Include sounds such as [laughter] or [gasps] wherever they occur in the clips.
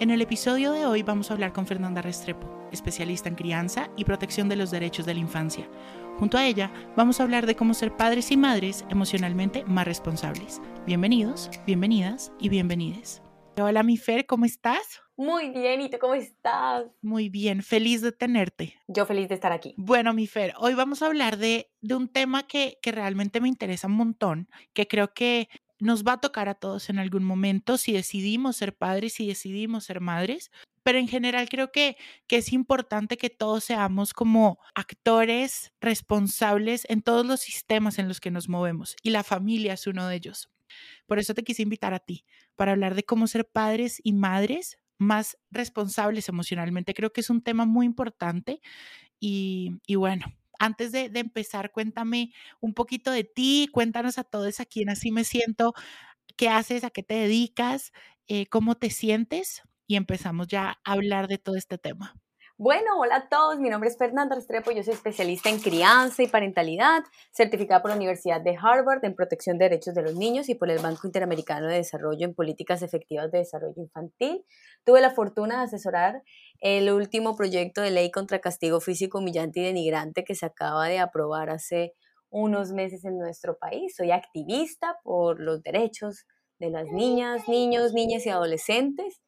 En el episodio de hoy vamos a hablar con Fernanda Restrepo, especialista en crianza y protección de los derechos de la infancia. Junto a ella vamos a hablar de cómo ser padres y madres emocionalmente más responsables. Bienvenidos, bienvenidas y bienvenides. Hola mi Fer, ¿cómo estás? Muy bien, ¿y tú cómo estás? Muy bien, feliz de tenerte. Yo feliz de estar aquí. Bueno, mi Fer, hoy vamos a hablar de, de un tema que, que realmente me interesa un montón, que creo que nos va a tocar a todos en algún momento si decidimos ser padres, si decidimos ser madres, pero en general creo que, que es importante que todos seamos como actores responsables en todos los sistemas en los que nos movemos y la familia es uno de ellos. Por eso te quise invitar a ti, para hablar de cómo ser padres y madres más responsables emocionalmente. Creo que es un tema muy importante y, y bueno, antes de, de, empezar, cuéntame un poquito de ti, cuéntanos a todos a quién así me siento, qué haces, a qué te dedicas, eh, cómo te sientes y empezamos ya a hablar de todo este tema. Bueno, hola a todos, mi nombre es Fernanda Restrepo, yo soy especialista en crianza y parentalidad, certificada por la Universidad de Harvard en protección de derechos de los niños y por el Banco Interamericano de Desarrollo en políticas efectivas de desarrollo infantil. Tuve la fortuna de asesorar el último proyecto de ley contra castigo físico humillante y denigrante que se acaba de aprobar hace unos meses en nuestro país. Soy activista por los derechos de las niñas, niños, niñas y adolescentes.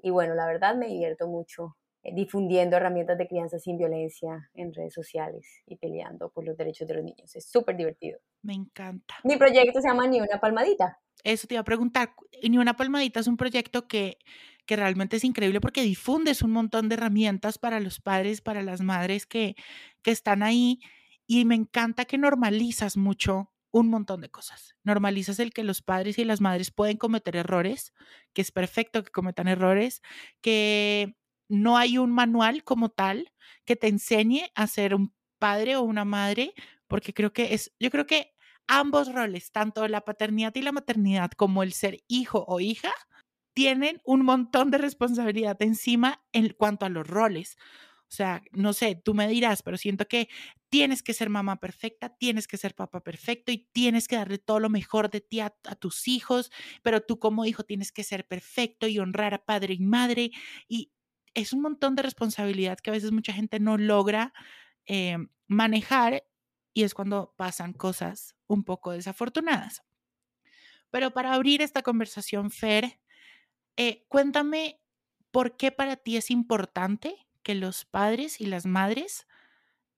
Y bueno, la verdad me divierto mucho difundiendo herramientas de crianza sin violencia en redes sociales y peleando por los derechos de los niños. Es súper divertido. Me encanta. Mi proyecto se llama Ni una palmadita. Eso te iba a preguntar. Ni una palmadita es un proyecto que, que realmente es increíble porque difundes un montón de herramientas para los padres, para las madres que, que están ahí. Y me encanta que normalizas mucho un montón de cosas. Normalizas el que los padres y las madres pueden cometer errores, que es perfecto que cometan errores, que no hay un manual como tal que te enseñe a ser un padre o una madre, porque creo que es, yo creo que ambos roles, tanto la paternidad y la maternidad como el ser hijo o hija, tienen un montón de responsabilidad encima en cuanto a los roles. O sea, no sé, tú me dirás, pero siento que tienes que ser mamá perfecta, tienes que ser papá perfecto y tienes que darle todo lo mejor de ti a, a, tus hijos, pero tú como hijo tienes que ser perfecto y honrar a padre y madre. Y es un montón de responsabilidad que a veces mucha gente no logra eh, manejar y es cuando pasan cosas un poco desafortunadas. Pero para abrir esta conversación, Fer, eh, cuéntame por qué para ti es importante que los padres y las madres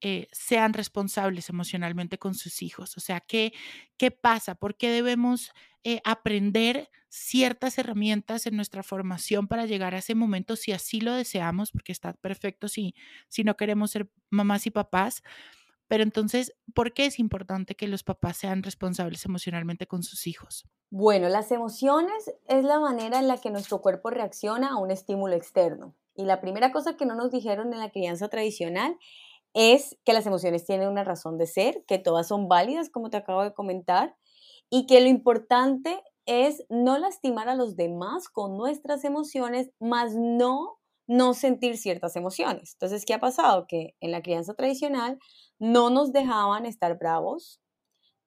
eh, sean responsables emocionalmente con sus hijos. O sea, ¿qué, qué pasa? ¿Por qué debemos eh, aprender ciertas herramientas en nuestra formación para llegar a ese momento si así lo deseamos? Porque está perfecto si, si no queremos ser mamás y papás. Pero entonces, ¿por qué es importante que los papás sean responsables emocionalmente con sus hijos? Bueno, las emociones es la manera en la que nuestro cuerpo reacciona a un estímulo externo. Y la primera cosa que no nos dijeron en la crianza tradicional es que las emociones tienen una razón de ser, que todas son válidas, como te acabo de comentar, y que lo importante es no lastimar a los demás con nuestras emociones, más no no sentir ciertas emociones. Entonces, ¿qué ha pasado? Que en la crianza tradicional no nos dejaban estar bravos,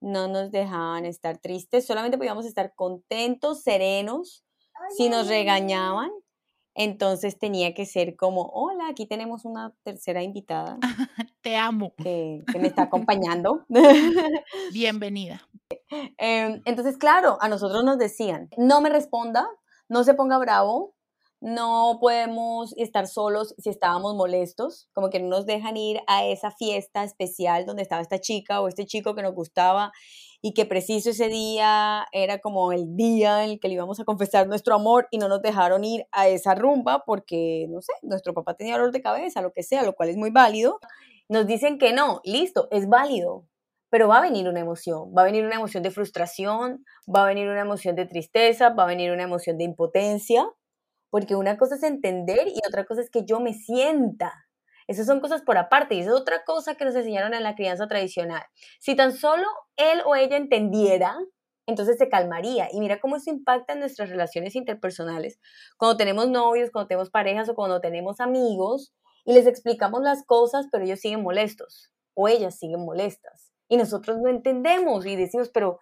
no nos dejaban estar tristes, solamente podíamos estar contentos, serenos, si nos regañaban, entonces tenía que ser como, hola, aquí tenemos una tercera invitada. [laughs] Te amo. Que, que me está [laughs] acompañando. [laughs] Bienvenida. Eh, entonces, claro, a nosotros nos decían, no me responda, no se ponga bravo, no podemos estar solos si estábamos molestos, como que no nos dejan ir a esa fiesta especial donde estaba esta chica o este chico que nos gustaba y que preciso ese día era como el día en el que le íbamos a confesar nuestro amor y no nos dejaron ir a esa rumba porque, no sé, nuestro papá tenía dolor de cabeza, lo que sea, lo cual es muy válido. Nos dicen que no, listo, es válido, pero va a venir una emoción, va a venir una emoción de frustración, va a venir una emoción de tristeza, va a venir una emoción de impotencia, porque una cosa es entender y otra cosa es que yo me sienta. Esas son cosas por aparte y es otra cosa que nos enseñaron en la crianza tradicional. Si tan solo él o ella entendiera, entonces se calmaría. Y mira cómo eso impacta en nuestras relaciones interpersonales. Cuando tenemos novios, cuando tenemos parejas o cuando tenemos amigos y les explicamos las cosas, pero ellos siguen molestos o ellas siguen molestas. Y nosotros no entendemos y decimos, pero,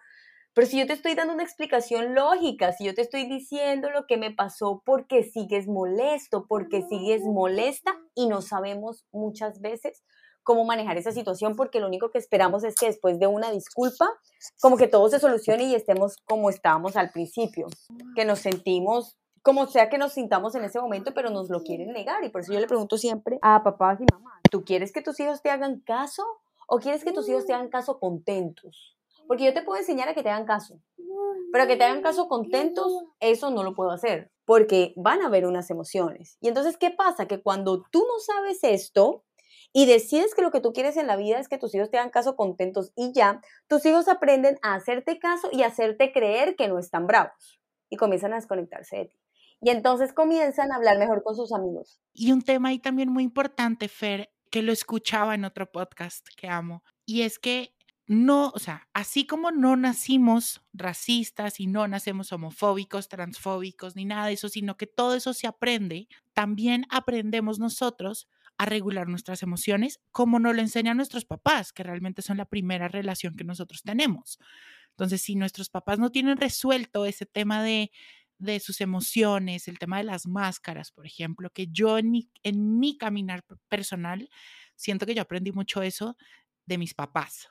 pero si yo te estoy dando una explicación lógica, si yo te estoy diciendo lo que me pasó porque sigues molesto, porque sigues molesta y no sabemos muchas veces cómo manejar esa situación porque lo único que esperamos es que después de una disculpa, como que todo se solucione y estemos como estábamos al principio, que nos sentimos como sea que nos sintamos en ese momento, pero nos lo quieren negar. Y por eso yo le pregunto siempre a papás y mamás, ¿tú quieres que tus hijos te hagan caso o quieres que tus hijos te hagan caso contentos? Porque yo te puedo enseñar a que te hagan caso, pero que te hagan caso contentos, eso no lo puedo hacer, porque van a haber unas emociones. Y entonces, ¿qué pasa? Que cuando tú no sabes esto, y decides que lo que tú quieres en la vida es que tus hijos te hagan caso contentos y ya, tus hijos aprenden a hacerte caso y a hacerte creer que no están bravos y comienzan a desconectarse de ti. Y entonces comienzan a hablar mejor con sus amigos. Y un tema ahí también muy importante, Fer, que lo escuchaba en otro podcast que amo, y es que no, o sea, así como no nacimos racistas y no nacemos homofóbicos, transfóbicos, ni nada de eso, sino que todo eso se aprende, también aprendemos nosotros a regular nuestras emociones, como nos lo enseñan nuestros papás, que realmente son la primera relación que nosotros tenemos. Entonces, si nuestros papás no tienen resuelto ese tema de de sus emociones, el tema de las máscaras, por ejemplo, que yo en mi, en mi caminar personal siento que yo aprendí mucho eso de mis papás,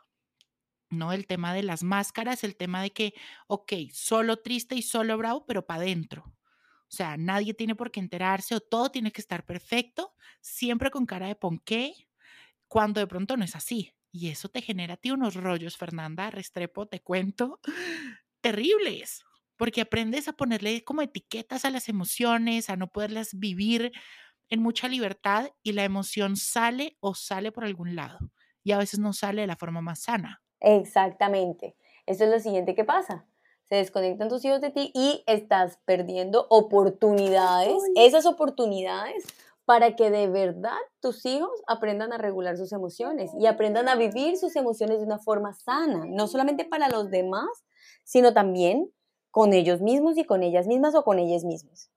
¿no? El tema de las máscaras, el tema de que, ok, solo triste y solo bravo, pero para adentro. O sea, nadie tiene por qué enterarse o todo tiene que estar perfecto, siempre con cara de ponqué, cuando de pronto no es así. Y eso te genera a ti unos rollos, Fernanda, Restrepo, te cuento, terribles porque aprendes a ponerle como etiquetas a las emociones, a no poderlas vivir en mucha libertad y la emoción sale o sale por algún lado y a veces no sale de la forma más sana. Exactamente. Eso es lo siguiente que pasa. Se desconectan tus hijos de ti y estás perdiendo oportunidades, esas oportunidades para que de verdad tus hijos aprendan a regular sus emociones y aprendan a vivir sus emociones de una forma sana, no solamente para los demás, sino también con ellos mismos y con ellas mismas o con ellas mismas.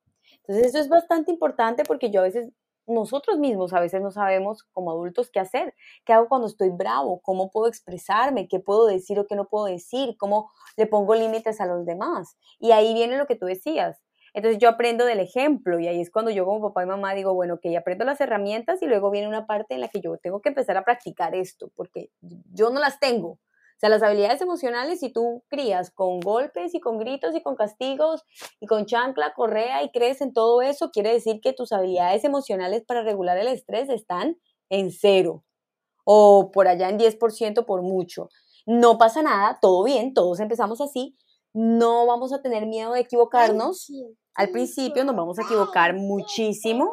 Entonces eso es bastante importante porque yo a veces, nosotros mismos a veces no sabemos como adultos qué hacer, qué hago cuando estoy bravo, cómo puedo expresarme, qué puedo decir o qué no puedo decir, cómo le pongo límites a los demás. Y ahí viene lo que tú decías. Entonces yo aprendo del ejemplo y ahí es cuando yo como papá y mamá digo, bueno, que aprendo las herramientas y luego viene una parte en la que yo tengo que empezar a practicar esto, porque yo no las tengo, o sea, las habilidades emocionales, si tú crías con golpes y con gritos y con castigos y con chancla, correa y crees en todo eso, quiere decir que tus habilidades emocionales para regular el estrés están en cero o por allá en 10% por mucho. No pasa nada, todo bien, todos empezamos así. No vamos a tener miedo de equivocarnos. Al principio nos vamos a equivocar muchísimo,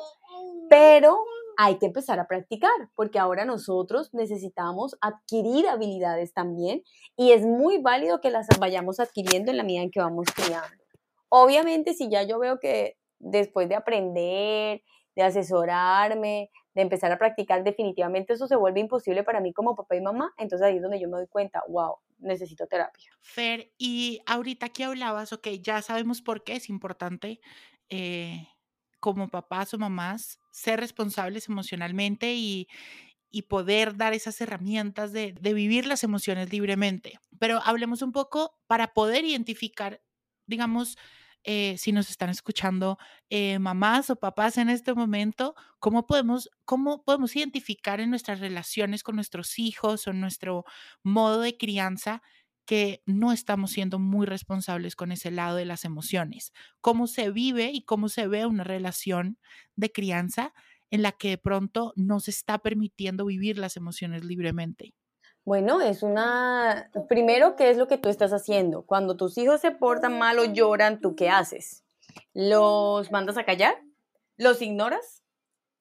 pero hay que empezar a practicar, porque ahora nosotros necesitamos adquirir habilidades también y es muy válido que las vayamos adquiriendo en la medida en que vamos criando. Obviamente, si ya yo veo que después de aprender, de asesorarme, de empezar a practicar, definitivamente eso se vuelve imposible para mí como papá y mamá, entonces ahí es donde yo me doy cuenta, wow, necesito terapia. Fer, y ahorita que hablabas, ok, ya sabemos por qué es importante eh, como papás o mamás ser responsables emocionalmente y, poder dar esas herramientas de, vivir las emociones libremente. Pero hablemos un poco para poder identificar, digamos, eh, si nos están escuchando eh, mamás o papás en este momento, ¿cómo podemos, cómo podemos identificar en nuestras relaciones con nuestros hijos o nuestro modo de crianza que no estamos siendo muy responsables con ese lado de las emociones. Cómo se vive y cómo se ve una relación de crianza en la que de pronto no se está permitiendo vivir las emociones libremente. Bueno, es una... Primero, ¿qué es lo que tú estás haciendo? Cuando tus hijos se portan mal o lloran, ¿tú qué haces? ¿Los mandas a callar? ¿Los ignoras?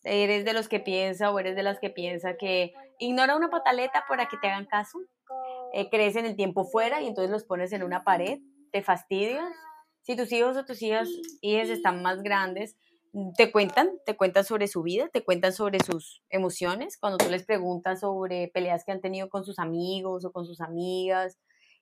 ¿Eres de los que piensa o eres de las que piensa que ignora una pataleta para que te hagan caso? Eh, crecen el tiempo fuera y entonces los pones en una pared, te fastidias. Si tus hijos o tus hijas, están más grandes, te cuentan, te cuentan sobre su vida, te cuentan sobre sus emociones. Cuando tú les preguntas sobre peleas que han tenido con sus amigos o con sus amigas,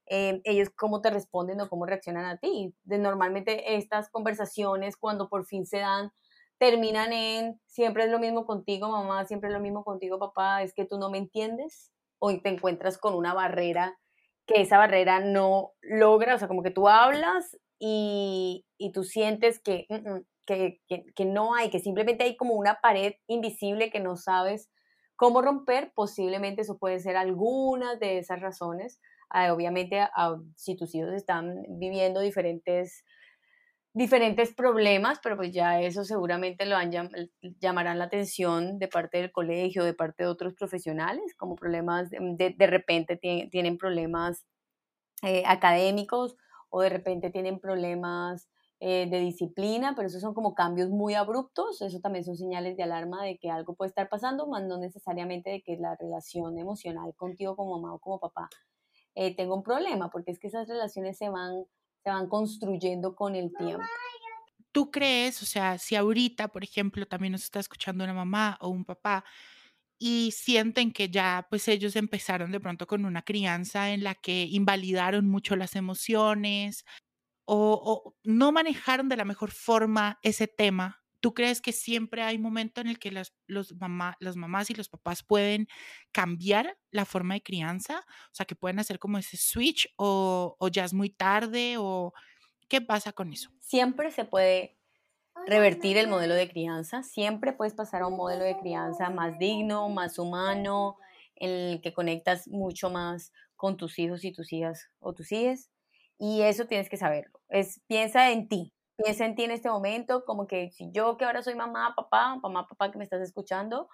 eh, ellos cómo te responden o cómo reaccionan a ti. De, normalmente estas conversaciones, cuando por fin se dan, terminan en siempre es lo mismo contigo, mamá, siempre es lo mismo contigo, papá, es que tú no me entiendes o te encuentras con una barrera que esa barrera no logra, o sea, como que tú hablas y, y tú sientes que, mm, mm, que, que, que, no hay, que simplemente hay como una pared invisible que no sabes cómo romper, posiblemente eso puede ser algunas de esas razones. Ah, obviamente, ah, si tus hijos están viviendo diferentes diferentes problemas, pero pues ya eso seguramente lo han, llamarán la atención de parte del colegio, de parte de otros profesionales, como problemas, de, de repente tienen problemas eh, académicos o de repente tienen problemas eh, de disciplina, pero esos son como cambios muy abruptos, eso también son señales de alarma de que algo puede estar pasando, más no necesariamente de que la relación emocional contigo como mamá o como papá eh, tenga un problema, porque es que esas relaciones se van se van construyendo con el tiempo. ¿Tú crees, o sea, si ahorita, por ejemplo, también nos está escuchando una mamá o un papá y sienten que ya, pues ellos empezaron de pronto con una crianza en la que invalidaron mucho las emociones o, o no manejaron de la mejor forma ese tema, ¿Tú crees que siempre hay momento en el que las, los mamá, las mamás y los papás pueden cambiar la forma de crianza? O sea, que pueden hacer como ese switch o, o ya es muy tarde o qué pasa con eso? Siempre se puede revertir el modelo de crianza, siempre puedes pasar a un modelo de crianza más digno, más humano, en el que conectas mucho más con tus hijos y tus hijas o tus hijas. Y eso tienes que saberlo. Es, piensa en ti, piensa en ti en este momento, como que si yo que ahora soy mamá, papá, mamá, papá que me estás escuchando,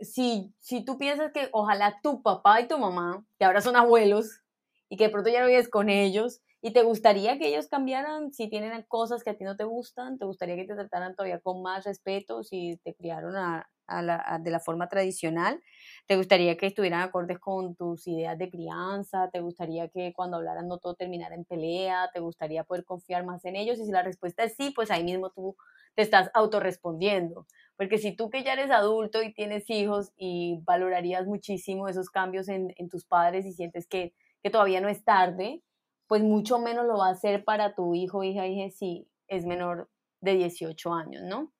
si, si tú piensas que ojalá tu papá y tu mamá, que ahora son abuelos y que de pronto ya no vives con ellos, y te gustaría que ellos cambiaran si tienen cosas que a ti no te gustan, te gustaría que te trataran todavía con más respeto si te criaron a, de la forma tradicional, te gustaría que estuvieran acordes con tus ideas de crianza, te gustaría que cuando hablaran no todo terminara en pelea, te gustaría poder confiar más en ellos y si la respuesta es sí, pues ahí mismo tú te estás autorrespondiendo. Porque si tú que ya eres adulto y tienes hijos y valorarías muchísimo esos cambios en, tus padres y sientes que, que todavía no es tarde, pues mucho menos lo va a hacer para tu hijo, hija, hija, si es menor de 18 años, ¿no?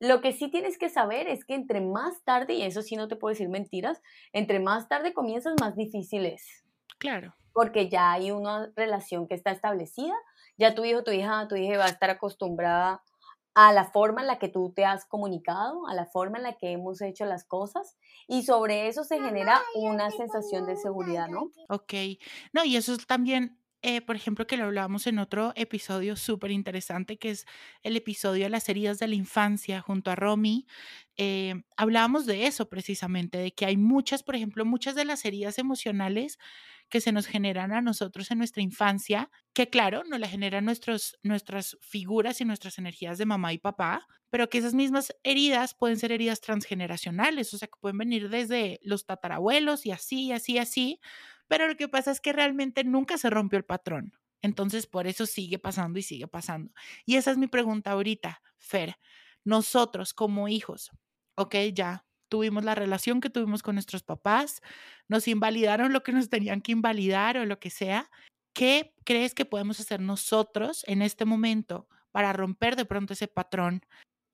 Lo que sí tienes que saber es que entre más tarde, y eso sí no te puedo decir mentiras, entre más tarde comienzas, más difícil es. Claro. Porque ya hay una relación que está establecida, ya tu hijo, tu hija, tu hija va a estar acostumbrada a la forma en la que tú te has comunicado, a la forma en la que hemos hecho las cosas y sobre eso se genera una sensación de seguridad, ¿no? Ok, no, y eso es también eh, por ejemplo, que lo hablábamos en otro episodio súper interesante, que es el episodio de las heridas de la infancia junto a Romy. Eh, hablábamos de eso precisamente, de que hay muchas, por ejemplo, muchas de las heridas emocionales que se nos generan a nosotros en nuestra infancia, que claro, nos la generan nuestros, nuestras figuras y nuestras energías de mamá y papá, pero que esas mismas heridas pueden ser heridas transgeneracionales, o sea, que pueden venir desde los tatarabuelos y así, así, así, pero lo que pasa es que realmente nunca se rompió el patrón. Entonces, por eso sigue pasando y sigue pasando. Y esa es mi pregunta ahorita, Fer. Nosotros como hijos, ok, ya tuvimos la relación que tuvimos con nuestros papás, nos invalidaron lo que nos tenían que invalidar o lo que sea. ¿Qué crees que podemos hacer nosotros en este momento para romper de pronto ese patrón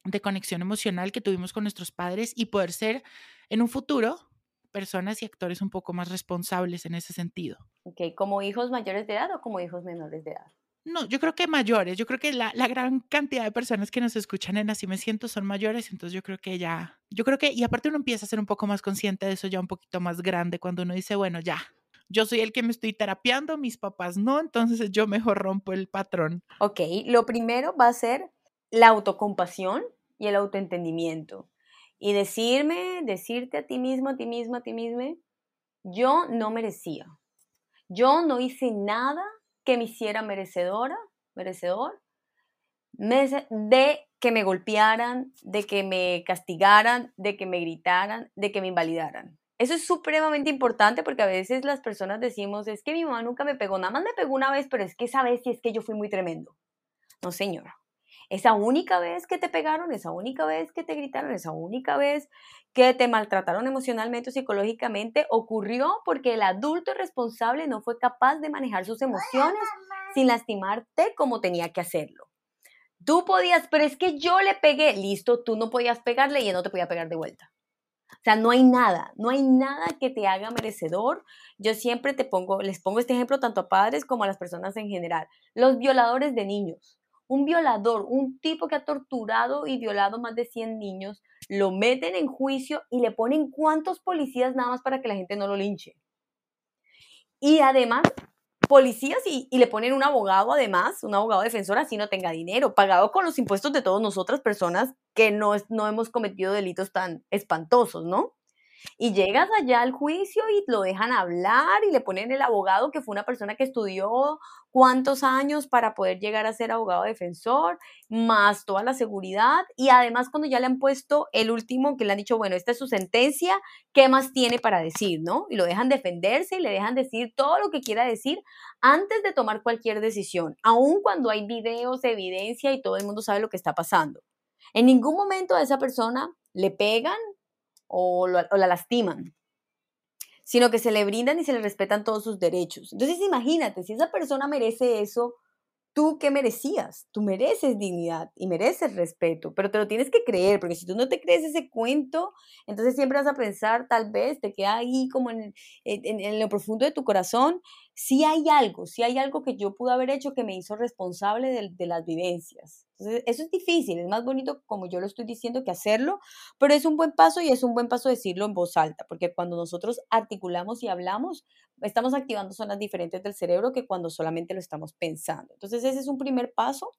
de conexión emocional que tuvimos con nuestros padres y poder ser en un futuro personas y actores un poco más responsables en ese sentido. Ok, ¿como hijos mayores de edad o como hijos menores de edad? No, yo creo que mayores. Yo creo que la, la, gran cantidad de personas que nos escuchan en Así Me Siento son mayores, entonces yo creo que ya, yo creo que, y aparte uno empieza a ser un poco más consciente de eso ya un poquito más grande cuando uno dice, bueno, ya, yo soy el que me estoy terapiando, mis papás no, entonces yo mejor rompo el patrón. Ok, lo primero va a ser la autocompasión y el autoentendimiento y decirme, decirte a ti mismo, a ti mismo, a ti mismo, yo no merecía. Yo no hice nada que me hiciera merecedora, merecedor, de que me golpearan, de que me castigaran, de que me gritaran, de que me invalidaran. Eso es supremamente importante porque a veces las personas decimos, es que mi mamá nunca me pegó, nada más me pegó una vez, pero es que esa vez sí es que yo fui muy tremendo. No, señora. Esa única vez que te pegaron, esa única vez que te gritaron, esa única vez que te maltrataron emocionalmente o psicológicamente, ocurrió porque el adulto responsable no fue capaz de manejar sus emociones sin lastimarte como tenía que hacerlo. Tú podías, pero es que yo le pegué, listo, tú no podías pegarle y él no te podía pegar de vuelta. O sea, no hay nada, no hay nada que te haga merecedor. Yo siempre te pongo, les pongo este ejemplo tanto a padres como a las personas en general. Los violadores de niños. Un violador, un tipo que ha torturado y violado más de 100 niños, lo meten en juicio y le ponen cuántos policías nada más para que la gente no lo linche. Y además policías y, le ponen un abogado además, un abogado defensor así no tenga dinero, pagado con los impuestos de todas nosotras personas que no, no hemos cometido delitos tan espantosos, ¿no? Y llegas allá al juicio y lo dejan hablar y le ponen el abogado que fue una persona que estudió cuántos años para poder llegar a ser abogado defensor, más toda la seguridad. Y además cuando ya le han puesto el último, que le han dicho, bueno, esta es su sentencia, ¿qué más tiene para decir? ¿No? Y lo dejan defenderse y le dejan decir todo lo que quiera decir antes de tomar cualquier decisión, aun cuando hay videos, evidencia y todo el mundo sabe lo que está pasando. En ningún momento a esa persona le pegan, o, la lastiman, sino que se le brindan y se le respetan todos sus derechos. Entonces imagínate, si esa persona merece eso, ¿tú qué merecías? Tú mereces dignidad y mereces respeto, pero te lo tienes que creer, porque si tú no te crees ese cuento, entonces siempre vas a pensar, tal vez te queda ahí como en, en lo profundo de tu corazón, si hay algo, si hay algo que yo pude haber hecho que me hizo responsable de, las vivencias. Entonces, eso es difícil, es más bonito como yo lo estoy diciendo que hacerlo, pero es un buen paso y es un buen paso decirlo en voz alta, porque cuando nosotros articulamos y hablamos, estamos activando zonas diferentes del cerebro que cuando solamente lo estamos pensando. Entonces, ese es un primer paso.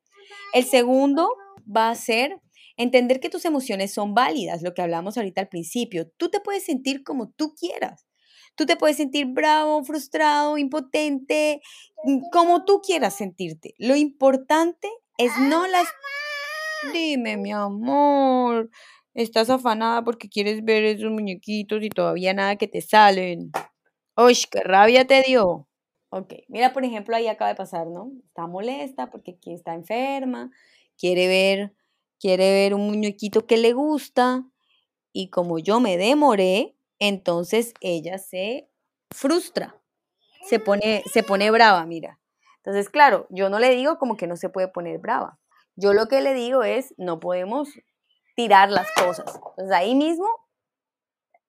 El segundo va a ser entender que tus emociones son válidas, lo que hablamos ahorita al principio. Tú te puedes sentir como tú quieras. Tú te puedes sentir bravo, frustrado, impotente, mm, como tú quieras sentirte. Lo importante es no las... Dime, mi amor, estás afanada porque quieres ver esos muñequitos y todavía nada que te salen. ¡Uy, qué rabia te dio! Ok, mira, por ejemplo, ahí acaba de pasar, ¿no? Está molesta porque está enferma, quiere ver, quiere ver un muñequito que le gusta y como yo me demoré, entonces ella se frustra, se pone, se pone brava, mira. Entonces, claro, yo no le digo como que no se puede poner brava. Yo lo que le digo es, no podemos tirar las cosas. Entonces ahí mismo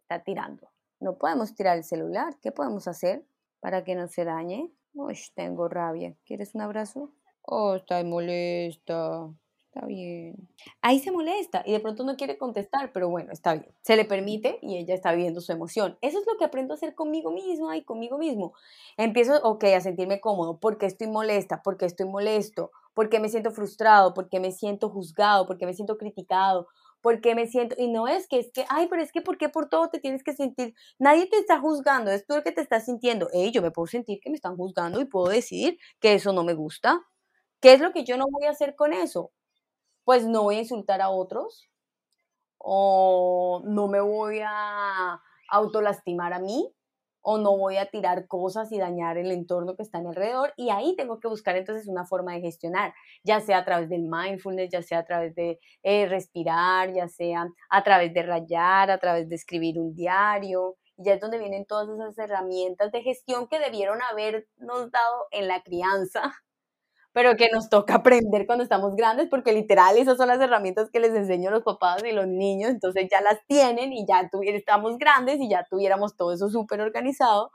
está tirando. No podemos tirar el celular. ¿Qué podemos hacer para que no se dañe? Uy, tengo rabia. ¿Quieres un abrazo? Oh, está molesta está bien. Ahí se molesta y de pronto no quiere contestar, pero bueno, está bien. Se le permite y ella está viendo su emoción. Eso es lo que aprendo a hacer conmigo mismo y conmigo mismo. Empiezo, ok, a sentirme cómodo. porque estoy molesta? porque estoy molesto? porque me siento frustrado? porque me siento juzgado? porque me siento criticado? porque me siento, y no es que es que, ay, pero es que, ¿por qué por todo te tienes que sentir? Nadie te está juzgando, es tú el que te estás sintiendo. Hey, yo me puedo sentir que me están juzgando y puedo decidir que eso no me gusta. ¿Qué es lo que yo no voy a hacer con eso? Pues no voy a insultar a otros o no me voy a autolastimar a mí o no voy a tirar cosas y dañar el entorno que está a mi alrededor. Y ahí tengo que buscar entonces una forma de gestionar, ya sea a través del mindfulness, ya sea a través de eh, respirar, ya sea a través de rayar, a través de escribir un diario. Y ya es donde vienen todas esas herramientas de gestión que debieron habernos dado en la crianza pero que nos toca aprender cuando estamos grandes, porque literal esas son las herramientas que les enseño a los papás y los niños, entonces ya las tienen y ya estamos grandes y ya tuviéramos todo eso súper organizado,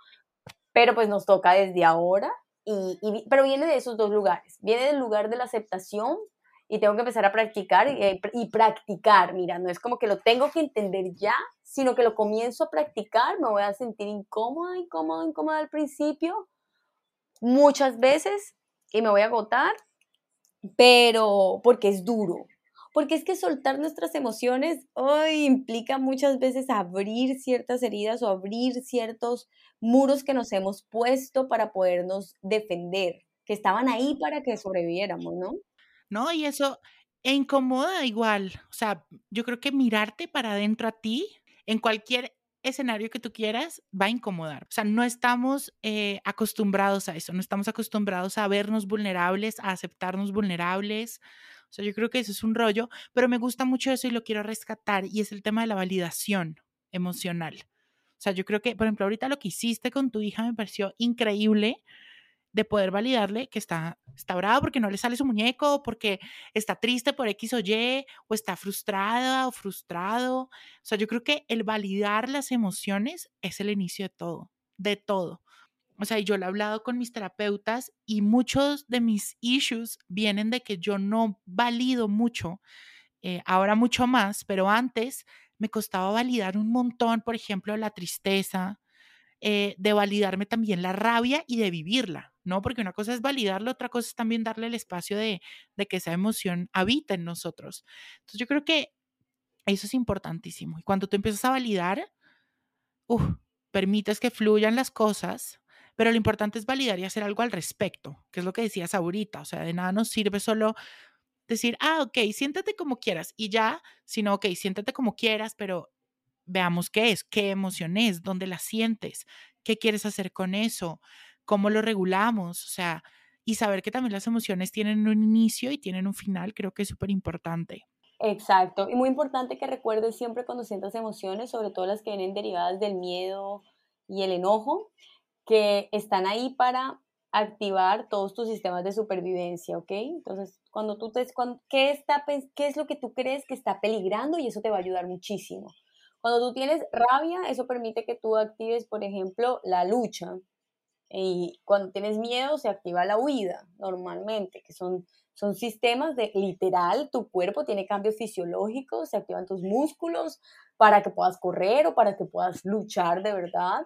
pero pues nos toca desde ahora, y, pero viene de esos dos lugares, viene del lugar de la aceptación y tengo que empezar a practicar y, y practicar, mira, no es como que lo tengo que entender ya, sino que lo comienzo a practicar, me voy a sentir incómoda, incómoda, incómoda al principio, muchas veces y me voy a agotar, pero porque es duro. Porque es que soltar nuestras emociones hoy implica muchas veces abrir ciertas heridas o abrir ciertos muros que nos hemos puesto para podernos defender, que estaban ahí para que sobreviviéramos, ¿no? No, y eso e incomoda igual. O sea, yo creo que mirarte para adentro a ti, en cualquier escenario que tú quieras va a incomodar. O sea, no estamos eh, acostumbrados a eso, no estamos acostumbrados a vernos vulnerables, a aceptarnos vulnerables. O sea, yo creo que eso es un rollo, pero me gusta mucho eso y lo quiero rescatar y es el tema de la validación emocional. O sea, yo creo que, por ejemplo, ahorita lo que hiciste con tu hija me pareció increíble de poder validarle que está, está bravo porque no le sale su muñeco, porque está triste por X o Y, o está frustrada o frustrado. O sea, yo creo que el validar las emociones es el inicio de todo, de todo. O sea, yo lo he hablado con mis terapeutas y muchos de mis issues vienen de que yo no valido mucho, eh, ahora mucho más, pero antes me costaba validar un montón, por ejemplo, la tristeza, eh, de validarme también la rabia y de vivirla, ¿no? Porque una cosa es validarla, otra cosa es también darle el espacio de, que esa emoción habita en nosotros. Entonces yo creo que eso es importantísimo. Y cuando tú empiezas a validar, permites que fluyan las cosas, pero lo importante es validar y hacer algo al respecto, que es lo que decías ahorita. O sea, de nada nos sirve solo decir, ah, ok, siéntate como quieras y ya, sino, ok, siéntate como quieras, pero veamos qué es, qué emoción es, dónde la sientes, qué quieres hacer con eso, cómo lo regulamos, o sea, y saber que también las emociones tienen un inicio y tienen un final, creo que es súper importante. Exacto, y muy importante que recuerdes siempre cuando sientas emociones, sobre todo las que vienen derivadas del miedo y el enojo, que están ahí para activar todos tus sistemas de supervivencia, ¿ok? Entonces, cuando tú te... ¿qué, está, ¿Qué es lo que tú crees que está peligrando? Y eso te va a ayudar muchísimo. Cuando tú tienes rabia, eso permite que tú actives, por ejemplo, la lucha. Y cuando tienes miedo, se activa la huida, normalmente, que son, son sistemas de literal, tu cuerpo tiene cambios fisiológicos, se activan tus músculos para que puedas correr o para que puedas luchar de verdad.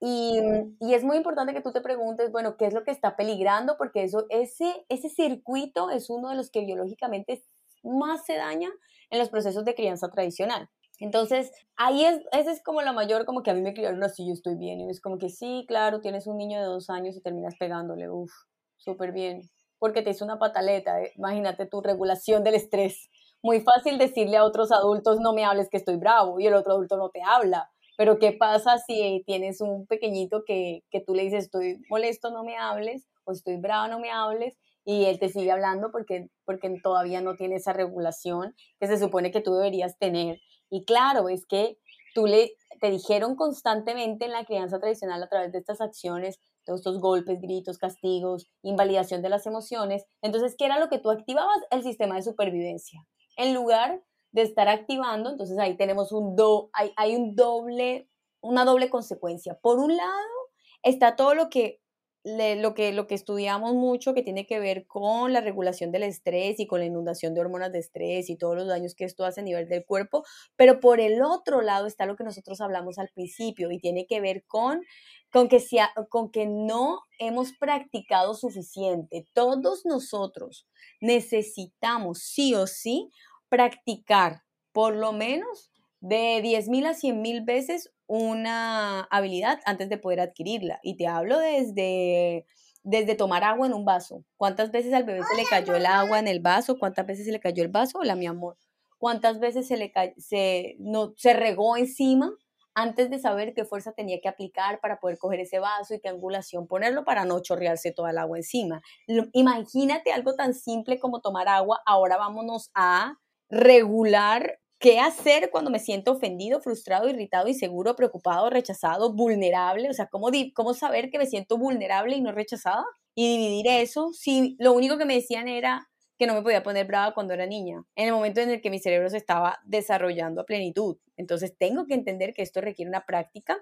Y, y, es muy importante que tú te preguntes, bueno, ¿qué es lo que está peligrando? Porque eso, ese, ese circuito es uno de los que biológicamente más se daña en los procesos de crianza tradicional. Entonces, ahí es, esa es como la mayor, como que a mí me criaron así, yo estoy bien. Y es como que sí, claro, tienes un niño de dos años y terminas pegándole, uff, súper bien. Porque te hizo una pataleta, eh, imagínate tu regulación del estrés. Muy fácil decirle a otros adultos, no me hables que estoy bravo, y el otro adulto no te habla. Pero ¿qué pasa si tienes un pequeñito que, que tú le dices, estoy molesto, no me hables, o estoy bravo, no me hables? y él te sigue hablando porque, porque todavía no tiene esa regulación que se supone que tú deberías tener. Y claro, es que tú le, te dijeron constantemente en la crianza tradicional a través de estas acciones, todos estos golpes, gritos, castigos, invalidación de las emociones. Entonces, ¿qué era lo que tú activabas? El sistema de supervivencia. En lugar de estar activando, entonces ahí tenemos un do, hay, hay un doble, una doble consecuencia. Por un lado, está todo lo que lo, que, lo que estudiamos mucho que tiene que ver con la regulación del estrés y con la inundación de hormonas de estrés y todos los daños que esto hace a nivel del cuerpo, pero por el otro lado está lo que nosotros hablamos al principio y tiene que ver con, con, que, con que no hemos practicado suficiente. Todos nosotros necesitamos sí o sí practicar por lo menos de 10.000 a 100.000 veces una habilidad antes de poder adquirirla. Y te hablo desde, desde tomar agua en un vaso. ¿Cuántas veces al bebé se le cayó el agua en el vaso? ¿Cuántas veces se le cayó el vaso? Hola, mi amor. ¿Cuántas veces se le se, no, se regó encima antes de saber qué fuerza tenía que aplicar para poder coger ese vaso y qué angulación ponerlo para no chorrearse toda el agua encima? Imagínate algo tan simple como tomar agua. Ahora vámonos a regular ¿Qué hacer cuando me siento ofendido, frustrado, irritado, inseguro, preocupado, rechazado, vulnerable? O sea, ¿cómo, cómo saber que me siento vulnerable y no rechazada? Y dividir eso, si lo único que me decían era que no me podía poner brava cuando era niña, en el momento en el que mi cerebro se estaba desarrollando a plenitud. Entonces tengo que entender que esto requiere una práctica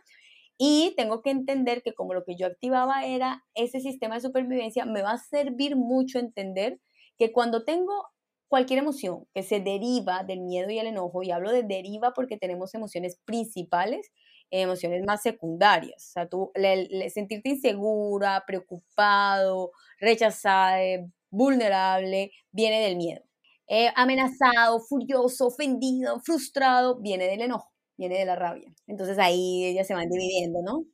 y tengo que entender que como lo que yo activaba era ese sistema de supervivencia, me va a servir mucho entender que cuando tengo cualquier emoción que se deriva del miedo y el enojo, y hablo de deriva porque tenemos emociones principales, emociones más secundarias. O sea, tú sentirte insegura, preocupado, rechazada, vulnerable, viene del miedo. Eh, amenazado, furioso, ofendido, frustrado, viene del enojo, viene de la rabia. Entonces ahí ellas se van dividiendo, ¿no?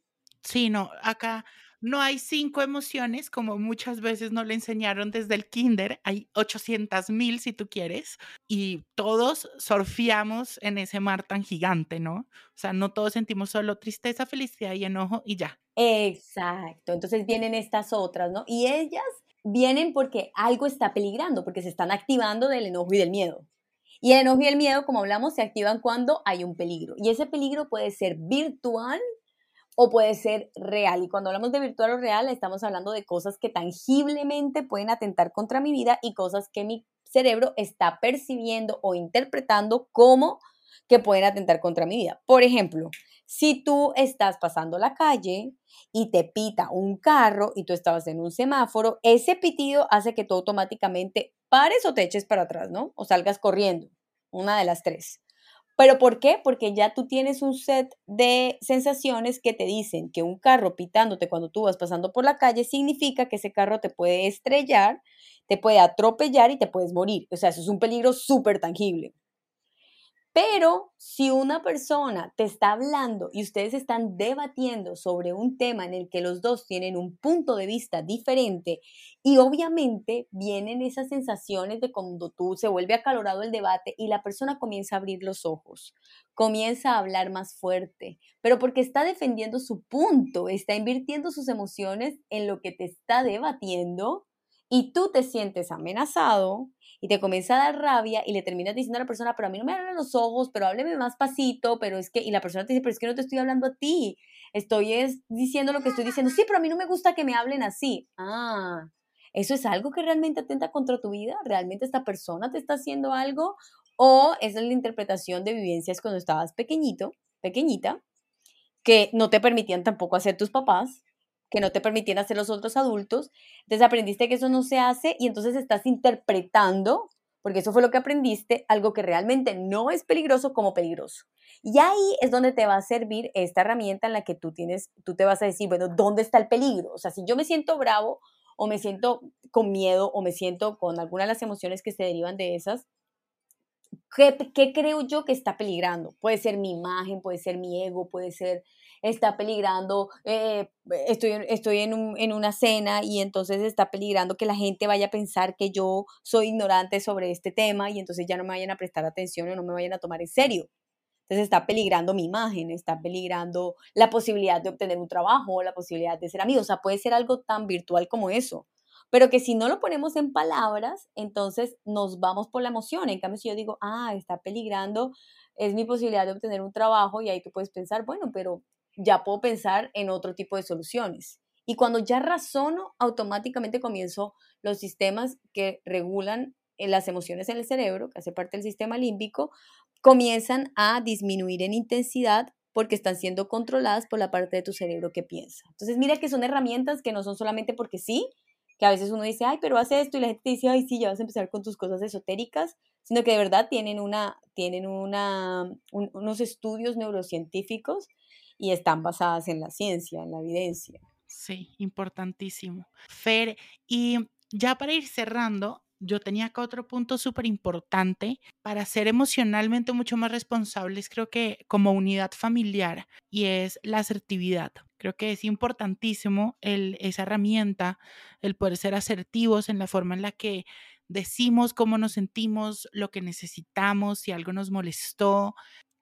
Sí, no, acá no hay cinco emociones, como muchas veces nos le enseñaron desde el kinder, hay 800 mil si tú quieres, y todos surfeamos en ese mar tan gigante, ¿no? O sea, no todos sentimos solo tristeza, felicidad y enojo y ya. Exacto, entonces vienen estas otras, ¿no? Y ellas vienen porque algo está peligrando, porque se están activando del enojo y del miedo. Y el enojo y el miedo, como hablamos, se activan cuando hay un peligro. Y ese peligro puede ser virtual o puede ser real. Y cuando hablamos de virtual o real, estamos hablando de cosas que tangiblemente pueden atentar contra mi vida y cosas que mi cerebro está percibiendo o interpretando como que pueden atentar contra mi vida. Por ejemplo, si tú estás pasando la calle y te pita un carro y tú estabas en un semáforo, ese pitido hace que tú automáticamente pares o te eches para atrás, ¿no? O salgas corriendo, una de las tres. ¿Pero por qué? Porque ya tú tienes un set de sensaciones que te dicen que un carro pitándote cuando tú vas pasando por la calle significa que ese carro te puede estrellar, te puede atropellar y te puedes morir. O sea, eso es un peligro súper tangible. Pero si una persona te está hablando y ustedes están debatiendo sobre un tema en el que los dos tienen un punto de vista diferente y obviamente vienen esas sensaciones de cuando tú se vuelve acalorado el debate y la persona comienza a abrir los ojos, comienza a hablar más fuerte, pero porque está defendiendo su punto, está invirtiendo sus emociones en lo que te está debatiendo y tú te sientes amenazado y te comienza a dar rabia y le terminas diciendo a la persona, pero a mí no me abren los ojos, pero hábleme más pasito, pero es que, y la persona te dice, pero es que no te estoy hablando a ti, estoy es, diciendo lo que estoy diciendo, sí, pero a mí no me gusta que me hablen así. Ah, ¿eso es algo que realmente atenta contra tu vida? ¿Realmente esta persona te está haciendo algo? ¿O es la interpretación de vivencias cuando estabas pequeñito, pequeñita, que no te permitían tampoco hacer tus papás? Que no te permitían hacer los otros adultos. Entonces aprendiste que eso no se hace y entonces estás interpretando, porque eso fue lo que aprendiste, algo que realmente no es peligroso como peligroso. Y ahí es donde te va a servir esta herramienta en la que tú tienes, tú te vas a decir, bueno, ¿dónde está el peligro? O sea, si yo me siento bravo o me siento con miedo o me siento con alguna de las emociones que se derivan de esas, ¿qué, qué creo yo que está peligrando? Puede ser mi imagen, puede ser mi ego, puede ser está peligrando, eh, estoy, estoy en, un, en una cena y entonces está peligrando que la gente vaya a pensar que yo soy ignorante sobre este tema y entonces ya no me vayan a prestar atención o no me vayan a tomar en serio. Entonces está peligrando mi imagen, está peligrando la posibilidad de obtener un trabajo, la posibilidad de ser amigo. O sea, puede ser algo tan virtual como eso. Pero que si no lo ponemos en palabras, entonces nos vamos por la emoción. En cambio, si yo digo, ah, está peligrando, es mi posibilidad de obtener un trabajo y ahí tú puedes pensar, bueno, pero ya puedo pensar en otro tipo de soluciones. Y cuando ya razono, automáticamente comienzo los sistemas que regulan eh, las emociones en el cerebro, que hace parte del sistema límbico, comienzan a disminuir en intensidad porque están siendo controladas por la parte de tu cerebro que piensa. Entonces, mira que son herramientas que no son solamente porque sí, que a veces uno dice, ay, pero hace esto y la gente dice, ay, sí, ya vas a empezar con tus cosas esotéricas, sino que de verdad tienen, una, tienen una, unos estudios neurocientíficos y están basadas en la ciencia, en la evidencia. Sí, importantísimo. Fer, y ya para ir cerrando, yo tenía acá otro punto súper importante para ser emocionalmente mucho más responsables, creo que como unidad familiar, y es la asertividad. Creo que es importantísimo el, esa herramienta, el poder ser asertivos en la forma en la que decimos cómo nos sentimos, lo que necesitamos, si algo nos molestó,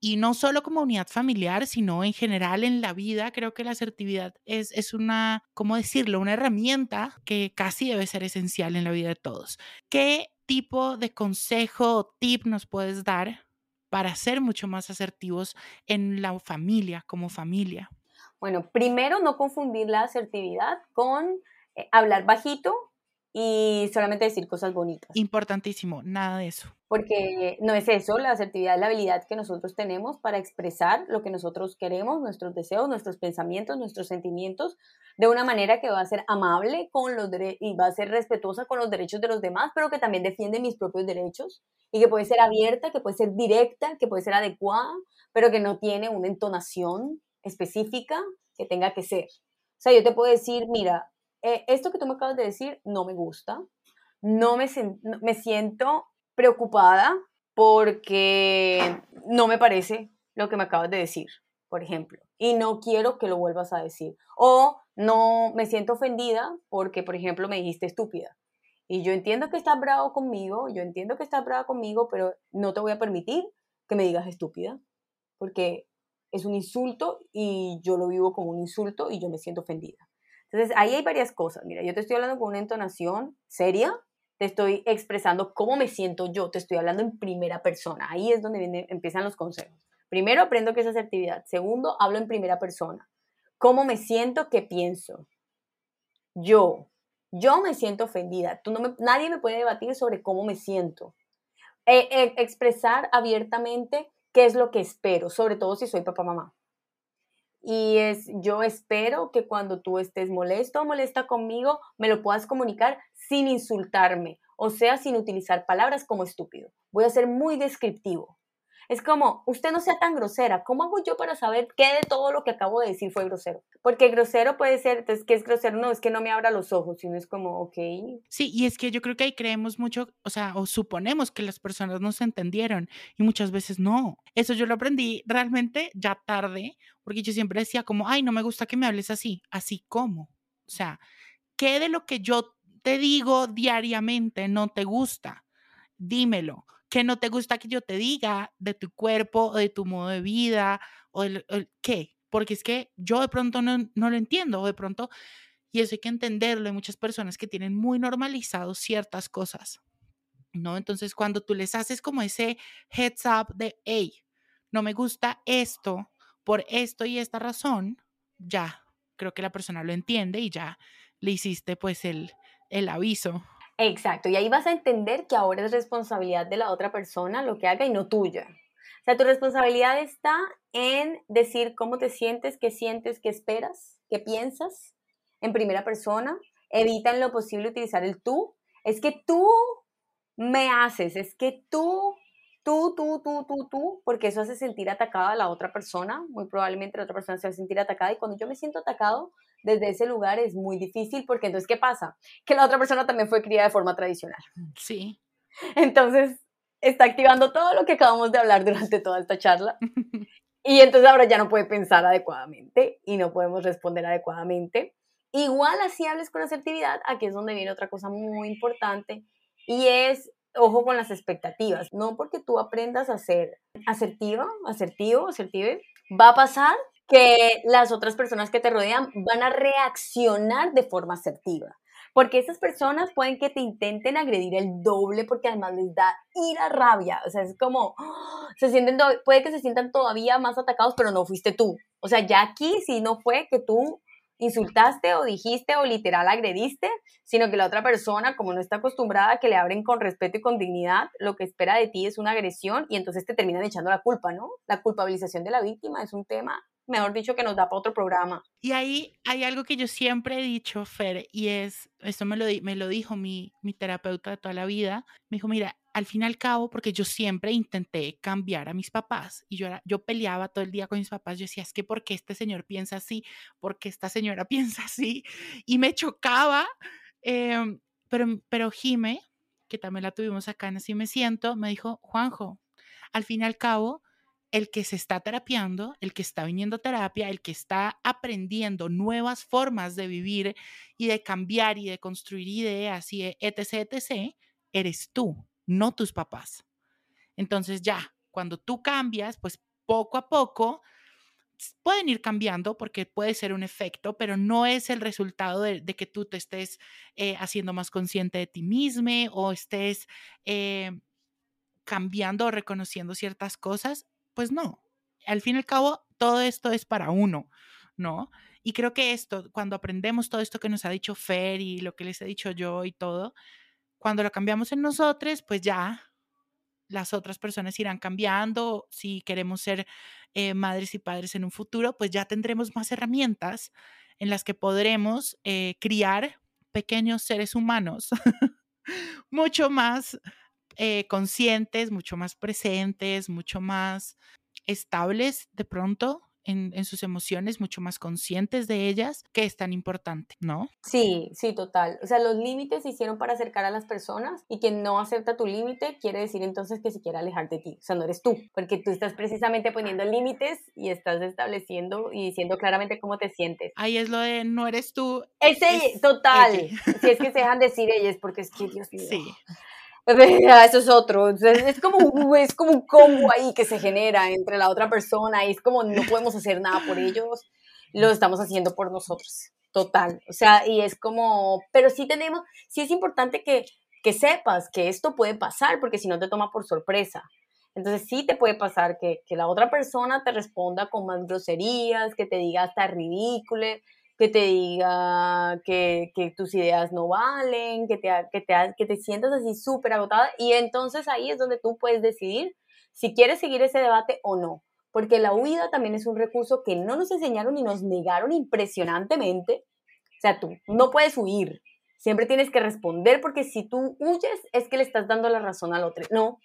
y no solo como unidad familiar, sino en general en la vida, creo que la asertividad es, es una, ¿cómo decirlo?, una herramienta que casi debe ser esencial en la vida de todos. ¿Qué tipo de consejo o tip nos puedes dar para ser mucho más asertivos en la familia, como familia? Bueno, primero no confundir la asertividad con eh, hablar bajito y solamente decir cosas bonitas. Importantísimo, nada de eso. Porque no es eso, la asertividad es la habilidad que nosotros tenemos para expresar lo que nosotros queremos, nuestros deseos, nuestros pensamientos, nuestros sentimientos, de una manera que va a ser amable con los y va a ser respetuosa con los derechos de los demás, pero que también defiende mis propios derechos y que puede ser abierta, que puede ser directa, que puede ser adecuada, pero que no tiene una entonación específica que tenga que ser. O sea, yo te puedo decir, mira, eh, esto que tú me acabas de decir no me gusta, no me, me siento preocupada porque no me parece lo que me acabas de decir, por ejemplo, y no quiero que lo vuelvas a decir. O no me siento ofendida porque, por ejemplo, me dijiste estúpida. Y yo entiendo que estás bravo conmigo, yo entiendo que estás brava conmigo, pero no te voy a permitir que me digas estúpida, porque es un insulto y yo lo vivo como un insulto y yo me siento ofendida. Entonces, ahí hay varias cosas. Mira, yo te estoy hablando con una entonación seria, te estoy expresando cómo me siento yo, te estoy hablando en primera persona. Ahí es donde empiezan los consejos. Primero, aprendo qué es asertividad. Segundo, hablo en primera persona. ¿Cómo me siento? ¿Qué pienso? Yo, yo me siento ofendida. Tú no nadie me puede debatir sobre cómo me siento. Eh, eh, expresar abiertamente qué es lo que espero, sobre todo si soy papá mamá. Y es, yo espero que cuando tú estés molesto o molesta conmigo, me lo puedas comunicar sin insultarme, o sea, sin utilizar palabras como estúpido. Voy a ser muy descriptivo. Es como, usted no sea tan grosera. ¿Cómo hago yo para saber qué de todo lo que acabo de decir fue grosero? Porque grosero puede ser, entonces, ¿qué es grosero? No, es que no me abra los ojos, sino es como, ok. Sí, y es que yo creo que ahí creemos mucho, o sea, o suponemos que las personas no se entendieron y muchas veces no. Eso yo lo aprendí realmente ya tarde, porque yo siempre decía como, ay, no me gusta que me hables así, así como. O sea, ¿qué de lo que yo te digo diariamente no te gusta? Dímelo que no te gusta que yo te diga de tu cuerpo o de tu modo de vida o el, qué, porque es que yo de pronto no, no lo entiendo o de pronto, y eso hay que entenderlo, hay muchas personas que tienen muy normalizado ciertas cosas, ¿no? Entonces cuando tú les haces como ese heads up de, hey, no me gusta esto por esto y esta razón, ya, creo que la persona lo entiende y ya le hiciste pues el, el aviso. Exacto, y ahí vas a entender que ahora es responsabilidad de la otra persona lo que haga y no tuya. O sea, tu responsabilidad está en decir cómo te sientes, qué sientes, qué esperas, qué piensas en primera persona. Evita en lo posible utilizar el tú. Es que tú me haces, es que tú, tú, tú, tú, tú, tú, porque eso hace sentir atacada a la otra persona. Muy probablemente la otra persona se va a sentir atacada y cuando yo me siento atacado, desde ese lugar es muy difícil porque entonces, ¿qué pasa? Que la otra persona también fue criada de forma tradicional. Sí. Entonces, está activando todo lo que acabamos de hablar durante toda esta charla. [laughs] Y entonces ahora ya no puede pensar adecuadamente y no podemos responder adecuadamente. Igual así hables con asertividad, aquí es donde viene otra cosa muy importante y es, ojo con las expectativas. No porque tú aprendas a ser asertiva, asertivo, asertive, va a pasar que las otras personas que te rodean van a reaccionar de forma asertiva. Porque esas personas pueden que te intenten agredir el doble porque además les da ira, rabia. O sea, es como, [gasps] se sienten, puede que se sientan todavía más atacados, pero no fuiste tú. O sea, ya aquí sí no fue que tú insultaste o dijiste o literal agrediste, sino que la otra persona, como no está acostumbrada a que le abren con respeto y con dignidad, lo que espera de ti es una agresión y entonces te terminan echando la culpa, ¿no? La culpabilización de la víctima es un tema mejor dicho, que nos da para otro programa. Y ahí hay algo que yo siempre he dicho, Fer, y es, esto me lo, me lo dijo mi, mi terapeuta de toda la vida, me dijo, mira, al fin y al cabo, porque yo siempre intenté cambiar a mis papás y yo, yo peleaba todo el día con mis papás, yo decía, es que ¿por qué este señor piensa así? ¿Por qué esta señora [laughs] piensa así? Y me chocaba, em, pero, pero Jime, que también la tuvimos acá en Así Me Siento, me dijo, Juanjo, al fin y al cabo, el que se está terapiando, el que está viniendo a terapia, el que está aprendiendo nuevas formas de vivir y de cambiar y de construir ideas y etc., etc., eres tú, no tus papás. Entonces ya, cuando tú cambias, pues poco a poco pueden ir cambiando porque puede ser un efecto, pero no es el resultado de, que tú te estés eh, haciendo más consciente de ti mismo o estés eh, cambiando o reconociendo ciertas cosas pues no, al fin y al cabo, todo esto es para uno, ¿no? Y creo que esto, cuando aprendemos todo esto que nos ha dicho Fer y lo que les he dicho yo y todo, cuando lo cambiamos en nosotros, pues ya las otras personas irán cambiando. Si queremos ser eh, madres y padres en un futuro, pues ya tendremos más herramientas en las que podremos eh, criar pequeños seres humanos [laughs] mucho más eh, conscientes, mucho más presentes, mucho más estables de pronto en, sus emociones, mucho más conscientes de ellas, que es tan importante, ¿no? Sí, sí, total. O sea, los límites se hicieron para acercar a las personas y quien no acepta tu límite quiere decir entonces que se quiere alejar de ti. O sea, no eres tú, porque tú estás precisamente poniendo límites y estás estableciendo y diciendo claramente cómo te sientes. Ahí es lo de no eres tú. Es, es total. Si es que se [laughs] dejan decir ellas, porque es que Dios mío. Sí. [laughs] Eso es otro. Es como, es como un combo ahí que se genera entre la otra persona y es como no podemos hacer nada por ellos, lo estamos haciendo por nosotros. Total. O sea, y es como, pero sí tenemos, sí es importante que, que sepas que esto puede pasar porque si no te toma por sorpresa. Entonces sí te puede pasar que, que la otra persona te responda con más groserías, que te diga hasta ridículo, que te diga que, tus ideas no valen, que te, que te, que te sientas así súper agotada y entonces ahí es donde tú puedes decidir si quieres seguir ese debate o no. Porque la huida también es un recurso que no nos enseñaron y nos negaron impresionantemente. O sea, tú no puedes huir, siempre tienes que responder porque si tú huyes es que le estás dando la razón al otro. No,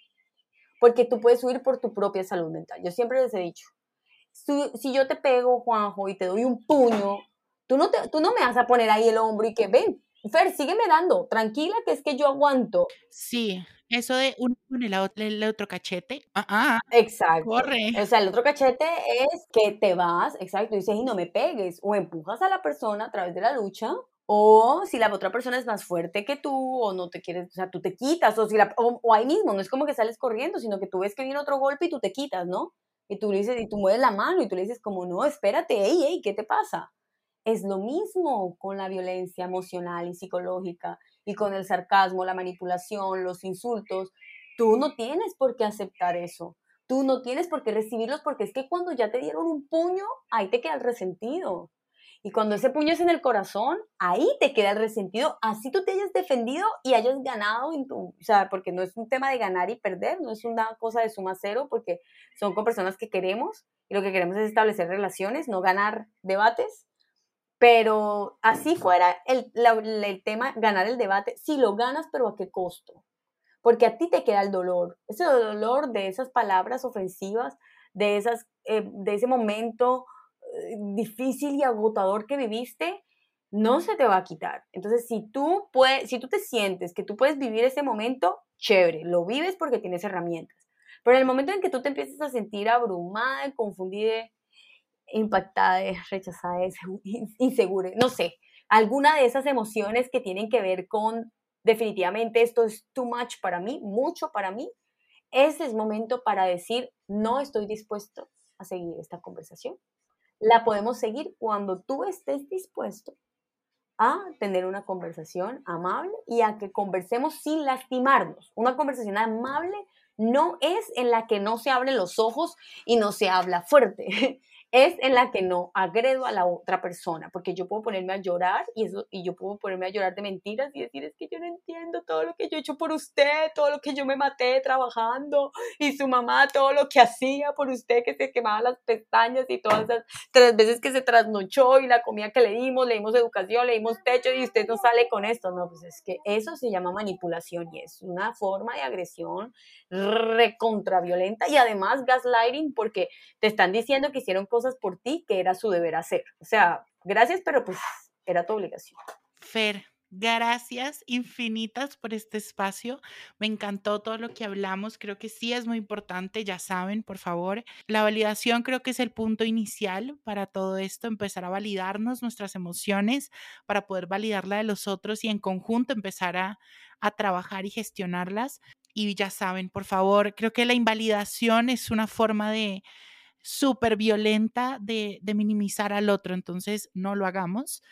porque tú puedes huir por tu propia salud mental. Yo siempre les he dicho, si, si yo te pego, Juanjo, y te doy un puño, Tú no, te, tú no me vas a poner ahí el hombro y que ven, Fer, sígueme dando, tranquila que es que yo aguanto. Sí, eso de uno con el, otro cachete. Ah, ah, exacto. Corre. O sea, el otro cachete es que te vas, exacto, y dices, y no me pegues, o empujas a la persona a través de la lucha, o si la otra persona es más fuerte que tú, o no te quieres, o sea, tú te quitas, o, si la, o, ahí mismo, no es como que sales corriendo, sino que tú ves que viene otro golpe y tú te quitas, ¿no? Y tú le dices, y tú mueves la mano y tú le dices como, no, espérate, ey, ey, ¿qué te pasa? Es lo mismo con la violencia emocional y psicológica y con el sarcasmo, la manipulación, los insultos. Tú no tienes por qué aceptar eso. Tú no tienes por qué recibirlos porque es que cuando ya te dieron un puño, ahí te queda el resentido. Y cuando ese puño es en el corazón, ahí te queda el resentido, así tú te hayas defendido y hayas ganado en tu, o sea, porque no es un tema de ganar y perder, no es una cosa de suma cero, porque son con personas que queremos y lo que queremos es establecer relaciones, no ganar debates. Pero así fuera el, el, tema, ganar el debate, si lo ganas, pero ¿a qué costo? Porque a ti te queda el dolor, ese dolor de esas palabras ofensivas, de, esas, eh, de ese momento eh, difícil y agotador que viviste, no se te va a quitar. Entonces, si tú, puedes, si tú te sientes que tú puedes vivir ese momento, chévere, lo vives porque tienes herramientas. Pero en el momento en que tú te empiezas a sentir abrumada, confundida, impactada, rechazada, [laughs] insegura, no sé, alguna de esas emociones que tienen que ver con definitivamente esto es too much para mí, mucho para mí, ese es momento para decir, no estoy dispuesto a seguir esta conversación. La podemos seguir cuando tú estés dispuesto a tener una conversación amable y a que conversemos sin lastimarnos. Una conversación amable no es en la que no se abren los ojos y no se habla fuerte. [laughs] es en la que no agredo a la otra persona, porque yo puedo ponerme a llorar y, eso, y yo puedo ponerme a llorar de mentiras y decir, es que yo no entiendo todo lo que yo he hecho por usted, todo lo que yo me maté trabajando y su mamá, todo lo que hacía por usted, que se quemaba las pestañas y todas esas tres veces que se trasnochó y la comida que le dimos, le dimos educación, le dimos techo y usted no sale con esto. No, pues es que eso se llama manipulación y es una forma de agresión recontraviolenta y además gaslighting porque te están diciendo que hicieron cosas por ti que era su deber hacer. O sea, gracias, pero pues era tu obligación. Fer, Gracias infinitas por este espacio. Me encantó todo lo que hablamos. Creo que sí es muy importante, ya saben, por favor. La validación creo que es el punto inicial para todo esto, empezar a validarnos nuestras emociones para poder validar la de los otros y en conjunto empezar a, a trabajar y gestionarlas. Y ya saben, por favor, creo que la invalidación es una forma de súper violenta de, de minimizar al otro, entonces no lo hagamos.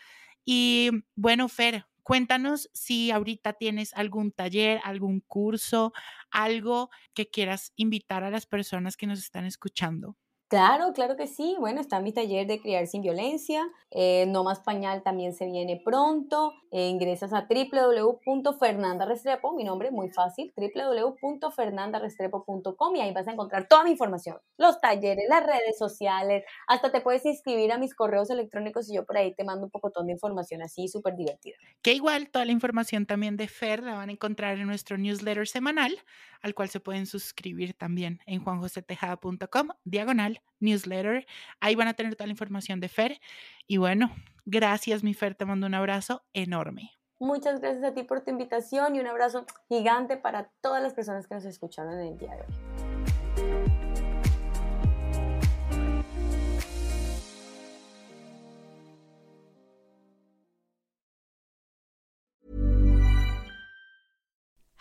Y bueno, Fer, cuéntanos si ahorita tienes algún taller, algún curso, algo que quieras invitar a las personas que nos están escuchando. Claro, claro que sí. Bueno, está mi taller de criar sin violencia. Eh, no más pañal también se viene pronto. Eh, ingresas a www.fernandarestrepo, mi nombre muy fácil, www.fernandarestrepo.com y ahí vas a encontrar toda mi información. Los talleres, las redes sociales, hasta te puedes inscribir a mis correos electrónicos y yo por ahí te mando un poco de información así súper divertida. Que igual toda la información también de Fer la van a encontrar en nuestro newsletter semanal, al cual se pueden suscribir también en juanjosetejada.com, diagonal newsletter. Ahí van a tener toda la información de Fer. Y bueno, gracias mi Fer, te mando un abrazo enorme. Muchas gracias a ti por tu invitación y un abrazo gigante para todas las personas que nos escucharon en el día de hoy.